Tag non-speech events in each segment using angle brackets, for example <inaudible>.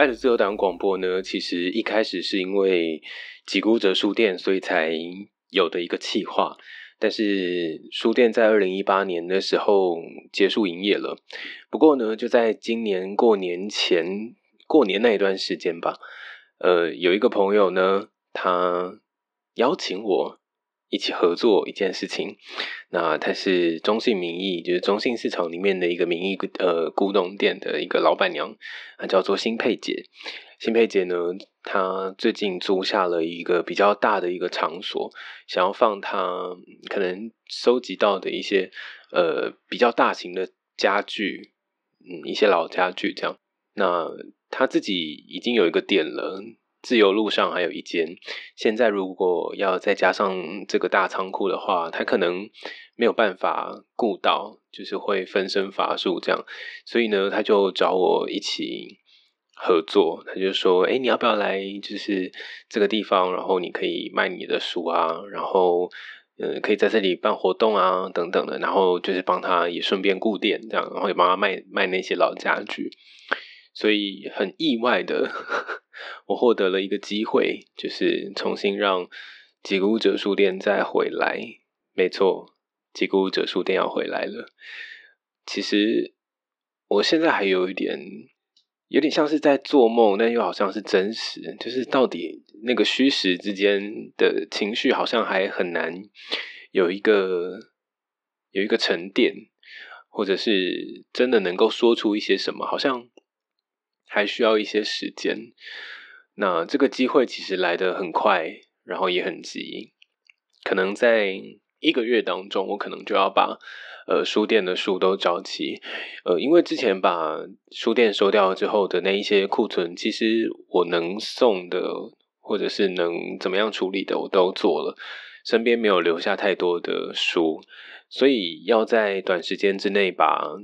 爱的自由党广播呢，其实一开始是因为吉孤哲书店，所以才有的一个企划。但是书店在二零一八年的时候结束营业了。不过呢，就在今年过年前，过年那一段时间吧，呃，有一个朋友呢，他邀请我。一起合作一件事情，那他是中信名义，就是中信市场里面的一个名义呃古董店的一个老板娘，她叫做新佩姐。新佩姐呢，她最近租下了一个比较大的一个场所，想要放她可能收集到的一些呃比较大型的家具，嗯，一些老家具这样。那她自己已经有一个店了。自由路上还有一间，现在如果要再加上这个大仓库的话，他可能没有办法顾到，就是会分身乏术这样，所以呢，他就找我一起合作。他就说：“哎，你要不要来？就是这个地方，然后你可以卖你的书啊，然后呃，可以在这里办活动啊，等等的。然后就是帮他也顺便顾店这样，然后也帮他卖卖那些老家具。”所以很意外的，我获得了一个机会，就是重新让吉古者书店再回来。没错，吉古者书店要回来了。其实我现在还有一点，有点像是在做梦，但又好像是真实。就是到底那个虚实之间的情绪，好像还很难有一个有一个沉淀，或者是真的能够说出一些什么，好像。还需要一些时间，那这个机会其实来得很快，然后也很急，可能在一个月当中，我可能就要把呃书店的书都找齐，呃，因为之前把书店收掉之后的那一些库存，其实我能送的或者是能怎么样处理的，我都做了，身边没有留下太多的书，所以要在短时间之内把。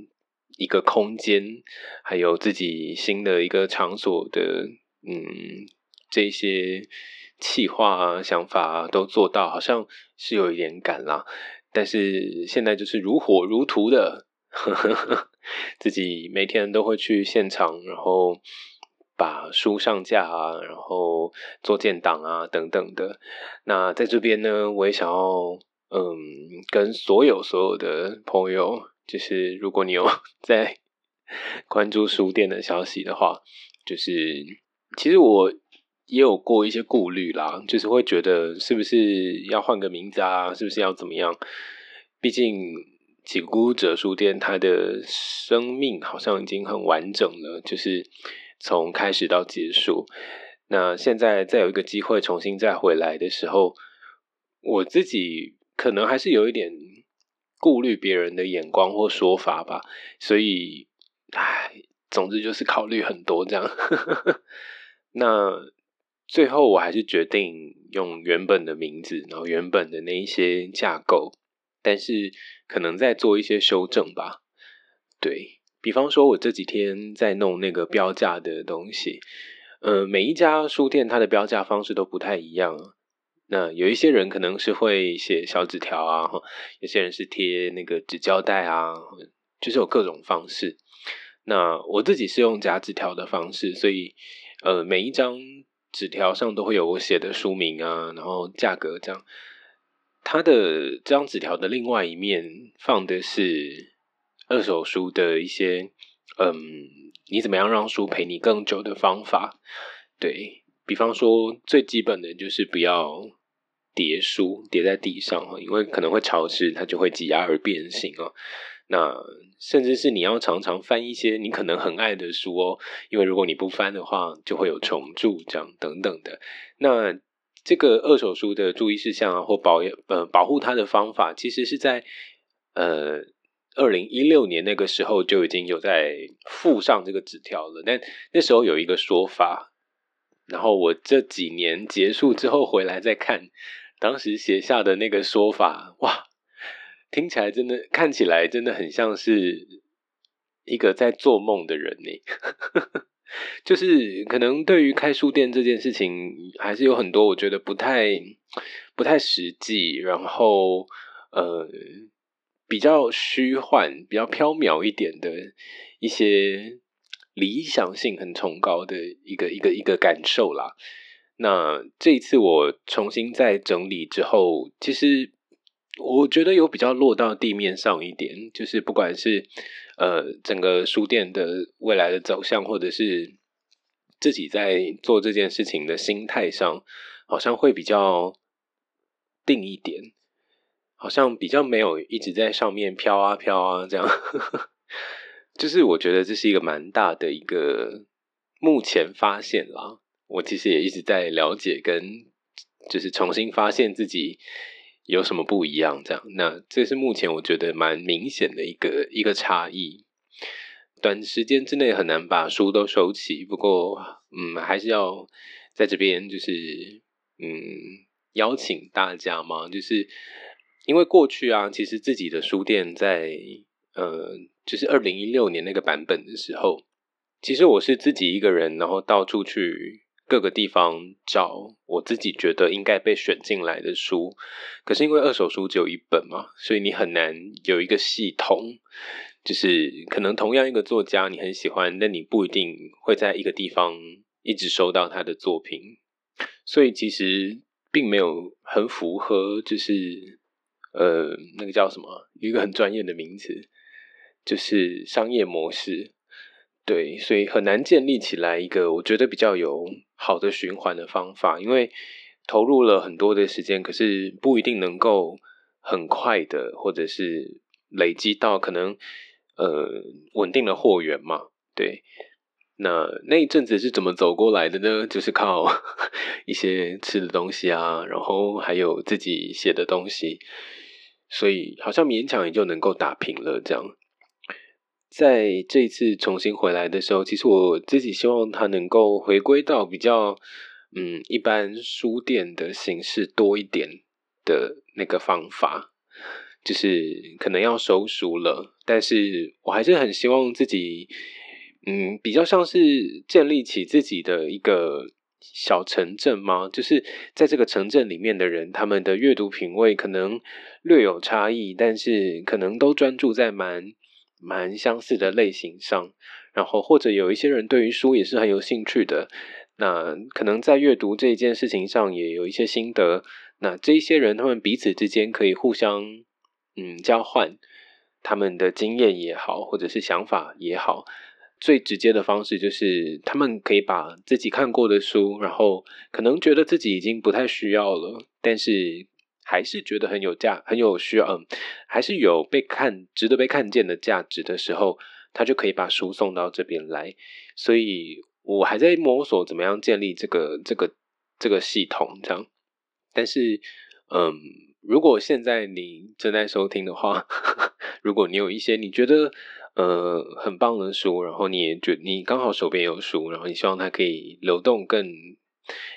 一个空间，还有自己新的一个场所的，嗯，这些企划想法啊都做到，好像是有一点赶啦。但是现在就是如火如荼的，<laughs> 自己每天都会去现场，然后把书上架啊，然后做建档啊等等的。那在这边呢，我也想要，嗯，跟所有所有的朋友。就是如果你有 <laughs> 在关注书店的消息的话，就是其实我也有过一些顾虑啦，就是会觉得是不是要换个名字啊，是不是要怎么样？毕竟几孤者书店它的生命好像已经很完整了，就是从开始到结束。那现在再有一个机会重新再回来的时候，我自己可能还是有一点。顾虑别人的眼光或说法吧，所以，唉，总之就是考虑很多这样。<laughs> 那最后我还是决定用原本的名字，然后原本的那一些架构，但是可能再做一些修正吧。对比方说，我这几天在弄那个标价的东西，呃，每一家书店它的标价方式都不太一样。那有一些人可能是会写小纸条啊，有些人是贴那个纸胶带啊，就是有各种方式。那我自己是用夹纸条的方式，所以呃，每一张纸条上都会有我写的书名啊，然后价格这样。它的这张纸条的另外一面放的是二手书的一些，嗯，你怎么样让书陪你更久的方法，对。比方说，最基本的就是不要叠书叠在地上，因为可能会潮湿，它就会挤压而变形哦。那甚至是你要常常翻一些你可能很爱的书哦，因为如果你不翻的话，就会有重蛀这样等等的。那这个二手书的注意事项啊，或保呃保护它的方法，其实是在呃二零一六年那个时候就已经有在附上这个纸条了。但那时候有一个说法。然后我这几年结束之后回来再看，当时写下的那个说法，哇，听起来真的看起来真的很像是一个在做梦的人呢。<laughs> 就是可能对于开书店这件事情，还是有很多我觉得不太不太实际，然后呃比较虚幻、比较飘渺一点的一些。理想性很崇高的一个一个一个感受啦。那这一次我重新再整理之后，其实我觉得有比较落到地面上一点，就是不管是呃整个书店的未来的走向，或者是自己在做这件事情的心态上，好像会比较定一点，好像比较没有一直在上面飘啊飘啊这样。<laughs> 就是我觉得这是一个蛮大的一个目前发现啦。我其实也一直在了解跟就是重新发现自己有什么不一样，这样。那这是目前我觉得蛮明显的一个一个差异。短时间之内很难把书都收齐，不过嗯，还是要在这边就是嗯邀请大家嘛，就是因为过去啊，其实自己的书店在呃。就是二零一六年那个版本的时候，其实我是自己一个人，然后到处去各个地方找我自己觉得应该被选进来的书。可是因为二手书只有一本嘛，所以你很难有一个系统。就是可能同样一个作家你很喜欢，但你不一定会在一个地方一直收到他的作品。所以其实并没有很符合，就是呃，那个叫什么，一个很专业的名词。就是商业模式，对，所以很难建立起来一个我觉得比较有好的循环的方法，因为投入了很多的时间，可是不一定能够很快的，或者是累积到可能呃稳定的货源嘛，对。那那一阵子是怎么走过来的呢？就是靠 <laughs> 一些吃的东西啊，然后还有自己写的东西，所以好像勉强也就能够打平了这样。在这一次重新回来的时候，其实我自己希望它能够回归到比较嗯一般书店的形式多一点的那个方法，就是可能要收书了，但是我还是很希望自己嗯比较像是建立起自己的一个小城镇吗？就是在这个城镇里面的人，他们的阅读品味可能略有差异，但是可能都专注在蛮。蛮相似的类型上，然后或者有一些人对于书也是很有兴趣的，那可能在阅读这件事情上也有一些心得。那这些人他们彼此之间可以互相嗯交换他们的经验也好，或者是想法也好。最直接的方式就是他们可以把自己看过的书，然后可能觉得自己已经不太需要了，但是。还是觉得很有价、很有需要，嗯，还是有被看、值得被看见的价值的时候，他就可以把书送到这边来。所以我还在摸索怎么样建立这个、这个、这个系统，这样。但是，嗯，如果现在你正在收听的话，<laughs> 如果你有一些你觉得呃很棒的书，然后你也觉你刚好手边有书，然后你希望它可以流动更。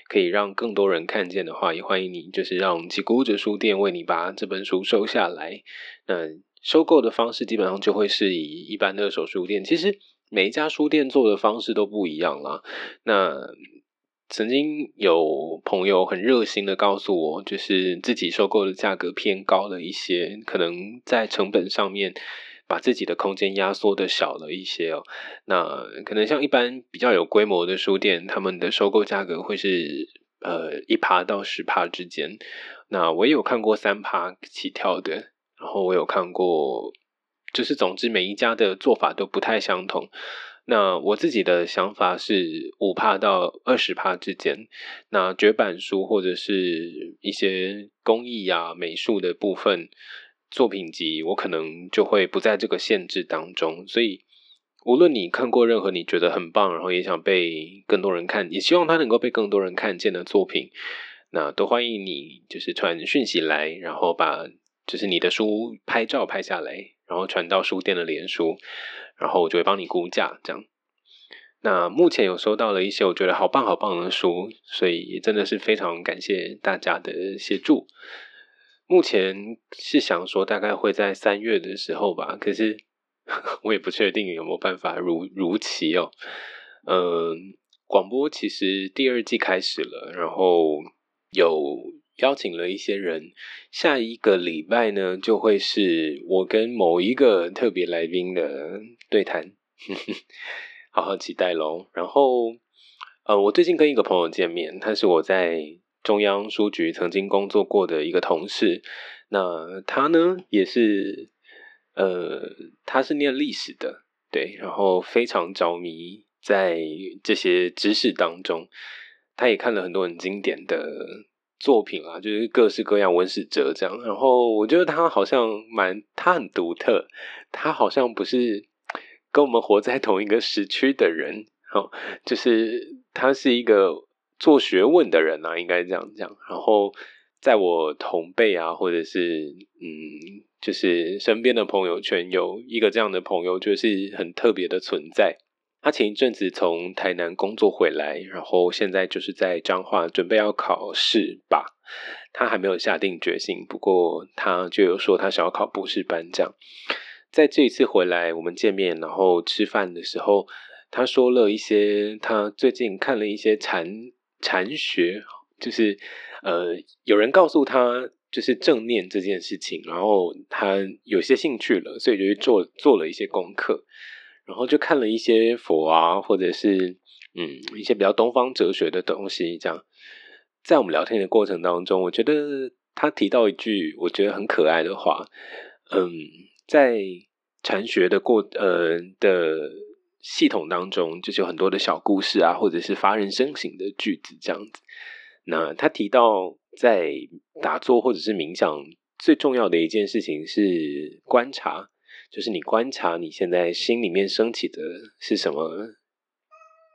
可以让更多人看见的话，也欢迎你，就是让几谷者书店为你把这本书收下来。那收购的方式基本上就会是以一般的二手书店，其实每一家书店做的方式都不一样啦。那曾经有朋友很热心的告诉我，就是自己收购的价格偏高了一些，可能在成本上面。把自己的空间压缩的小了一些哦，那可能像一般比较有规模的书店，他们的收购价格会是呃一趴到十趴之间。那我也有看过三趴起跳的，然后我有看过，就是总之每一家的做法都不太相同。那我自己的想法是五趴到二十趴之间。那绝版书或者是一些工艺啊美术的部分。作品集，我可能就会不在这个限制当中，所以无论你看过任何你觉得很棒，然后也想被更多人看，也希望它能够被更多人看见的作品，那都欢迎你就是传讯息来，然后把就是你的书拍照拍下来，然后传到书店的连书，然后我就会帮你估价这样。那目前有收到了一些我觉得好棒好棒的书，所以真的是非常感谢大家的协助。目前是想说大概会在三月的时候吧，可是 <laughs> 我也不确定有没有办法如如期哦。嗯，广播其实第二季开始了，然后有邀请了一些人，下一个礼拜呢就会是我跟某一个特别来宾的对谈。<laughs> 好好期待喽。然后，呃，我最近跟一个朋友见面，他是我在中央书局曾经工作过的一个同事。那他呢，也是，呃，他是念历史的，对，然后非常着迷在这些知识当中。他也看了很多很经典的作品啊，就是各式各样文史哲这样。然后我觉得他好像蛮，他很独特，他好像不是跟我们活在同一个时区的人，好，就是他是一个做学问的人啊，应该这样讲。然后在我同辈啊，或者是嗯，就是身边的朋友圈有一个这样的朋友，就是很特别的存在。他前一阵子从台南工作回来，然后现在就是在彰化准备要考试吧。他还没有下定决心，不过他就有说他想要考博士班。这样，在这一次回来我们见面，然后吃饭的时候，他说了一些他最近看了一些禅禅学，就是呃有人告诉他就是正念这件事情，然后他有些兴趣了，所以就去做做了一些功课。然后就看了一些佛啊，或者是嗯一些比较东方哲学的东西，这样在我们聊天的过程当中，我觉得他提到一句我觉得很可爱的话，嗯，在禅学的过呃的系统当中，就是有很多的小故事啊，或者是发人深省的句子这样子。那他提到在打坐或者是冥想最重要的一件事情是观察。就是你观察你现在心里面升起的是什么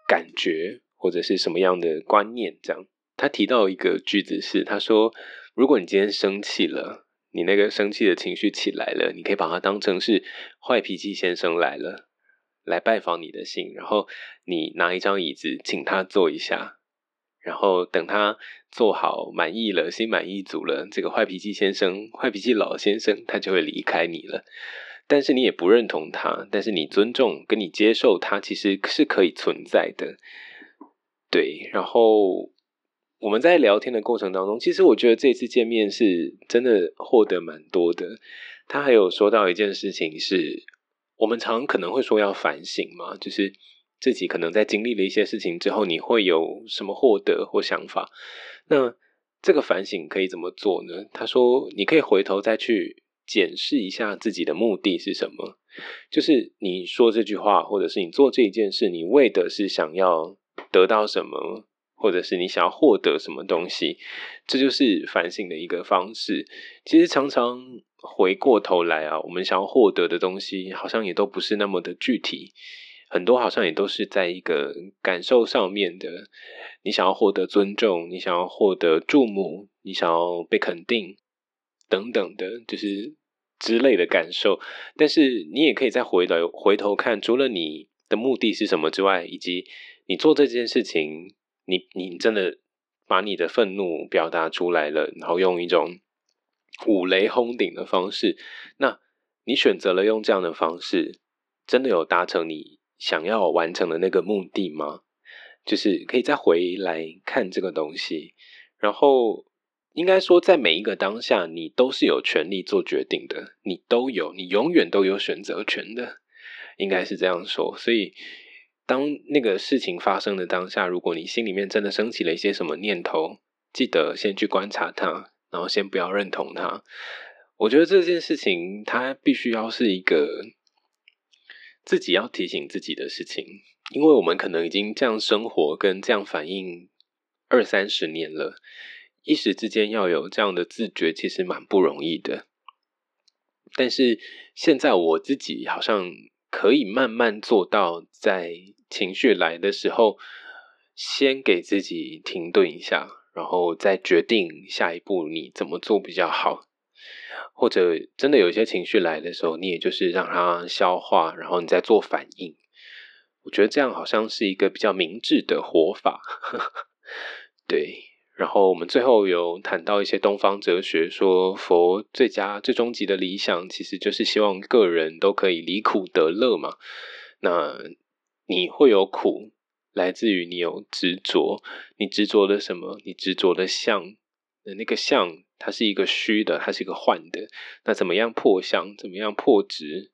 感觉，或者是什么样的观念？这样，他提到一个句子是，他说：如果你今天生气了，你那个生气的情绪起来了，你可以把它当成是坏脾气先生来了，来拜访你的信，然后你拿一张椅子请他坐一下，然后等他坐好满意了，心满意足了，这个坏脾气先生、坏脾气老先生他就会离开你了。但是你也不认同他，但是你尊重跟你接受他，其实是可以存在的。对，然后我们在聊天的过程当中，其实我觉得这次见面是真的获得蛮多的。他还有说到一件事情，是我们常可能会说要反省嘛，就是自己可能在经历了一些事情之后，你会有什么获得或想法？那这个反省可以怎么做呢？他说，你可以回头再去。检视一下自己的目的是什么，就是你说这句话，或者是你做这一件事，你为的是想要得到什么，或者是你想要获得什么东西，这就是反省的一个方式。其实常常回过头来啊，我们想要获得的东西，好像也都不是那么的具体，很多好像也都是在一个感受上面的。你想要获得尊重，你想要获得注目，你想要被肯定。等等的，就是之类的感受，但是你也可以再回来回头看，除了你的目的是什么之外，以及你做这件事情，你你真的把你的愤怒表达出来了，然后用一种五雷轰顶的方式，那你选择了用这样的方式，真的有达成你想要完成的那个目的吗？就是可以再回来看这个东西，然后。应该说，在每一个当下，你都是有权利做决定的，你都有，你永远都有选择权的，应该是这样说。所以，当那个事情发生的当下，如果你心里面真的升起了一些什么念头，记得先去观察它，然后先不要认同它。我觉得这件事情，它必须要是一个自己要提醒自己的事情，因为我们可能已经这样生活跟这样反应二三十年了。一时之间要有这样的自觉，其实蛮不容易的。但是现在我自己好像可以慢慢做到，在情绪来的时候，先给自己停顿一下，然后再决定下一步你怎么做比较好。或者真的有一些情绪来的时候，你也就是让它消化，然后你再做反应。我觉得这样好像是一个比较明智的活法。<laughs> 对。然后我们最后有谈到一些东方哲学，说佛最佳最终极的理想，其实就是希望个人都可以离苦得乐嘛。那你会有苦，来自于你有执着，你执着的什么？你执着的相，那个相它是一个虚的，它是一个幻的。那怎么样破相？怎么样破执？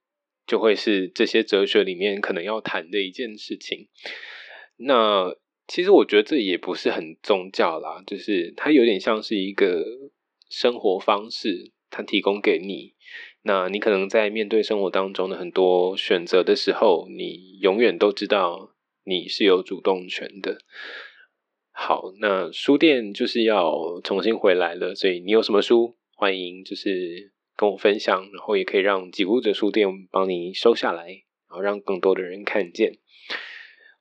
就会是这些哲学里面可能要谈的一件事情。那其实我觉得这也不是很宗教啦，就是它有点像是一个生活方式，它提供给你。那你可能在面对生活当中的很多选择的时候，你永远都知道你是有主动权的。好，那书店就是要重新回来了，所以你有什么书，欢迎就是跟我分享，然后也可以让几屋者书店帮你收下来，然后让更多的人看见。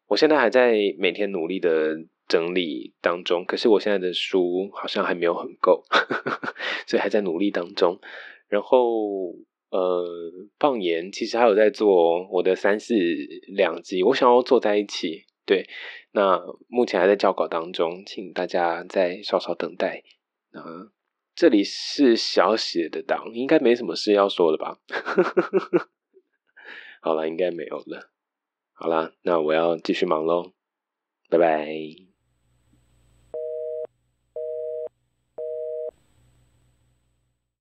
我现在还在每天努力的整理当中，可是我现在的书好像还没有很够，<laughs> 所以还在努力当中。然后，呃，放言其实还有在做我的三四两集，我想要做在一起。对，那目前还在校稿当中，请大家再稍稍等待。啊，这里是小写的档，应该没什么事要说了吧？<laughs> 好了，应该没有了。好啦，那我要继续忙喽，拜拜。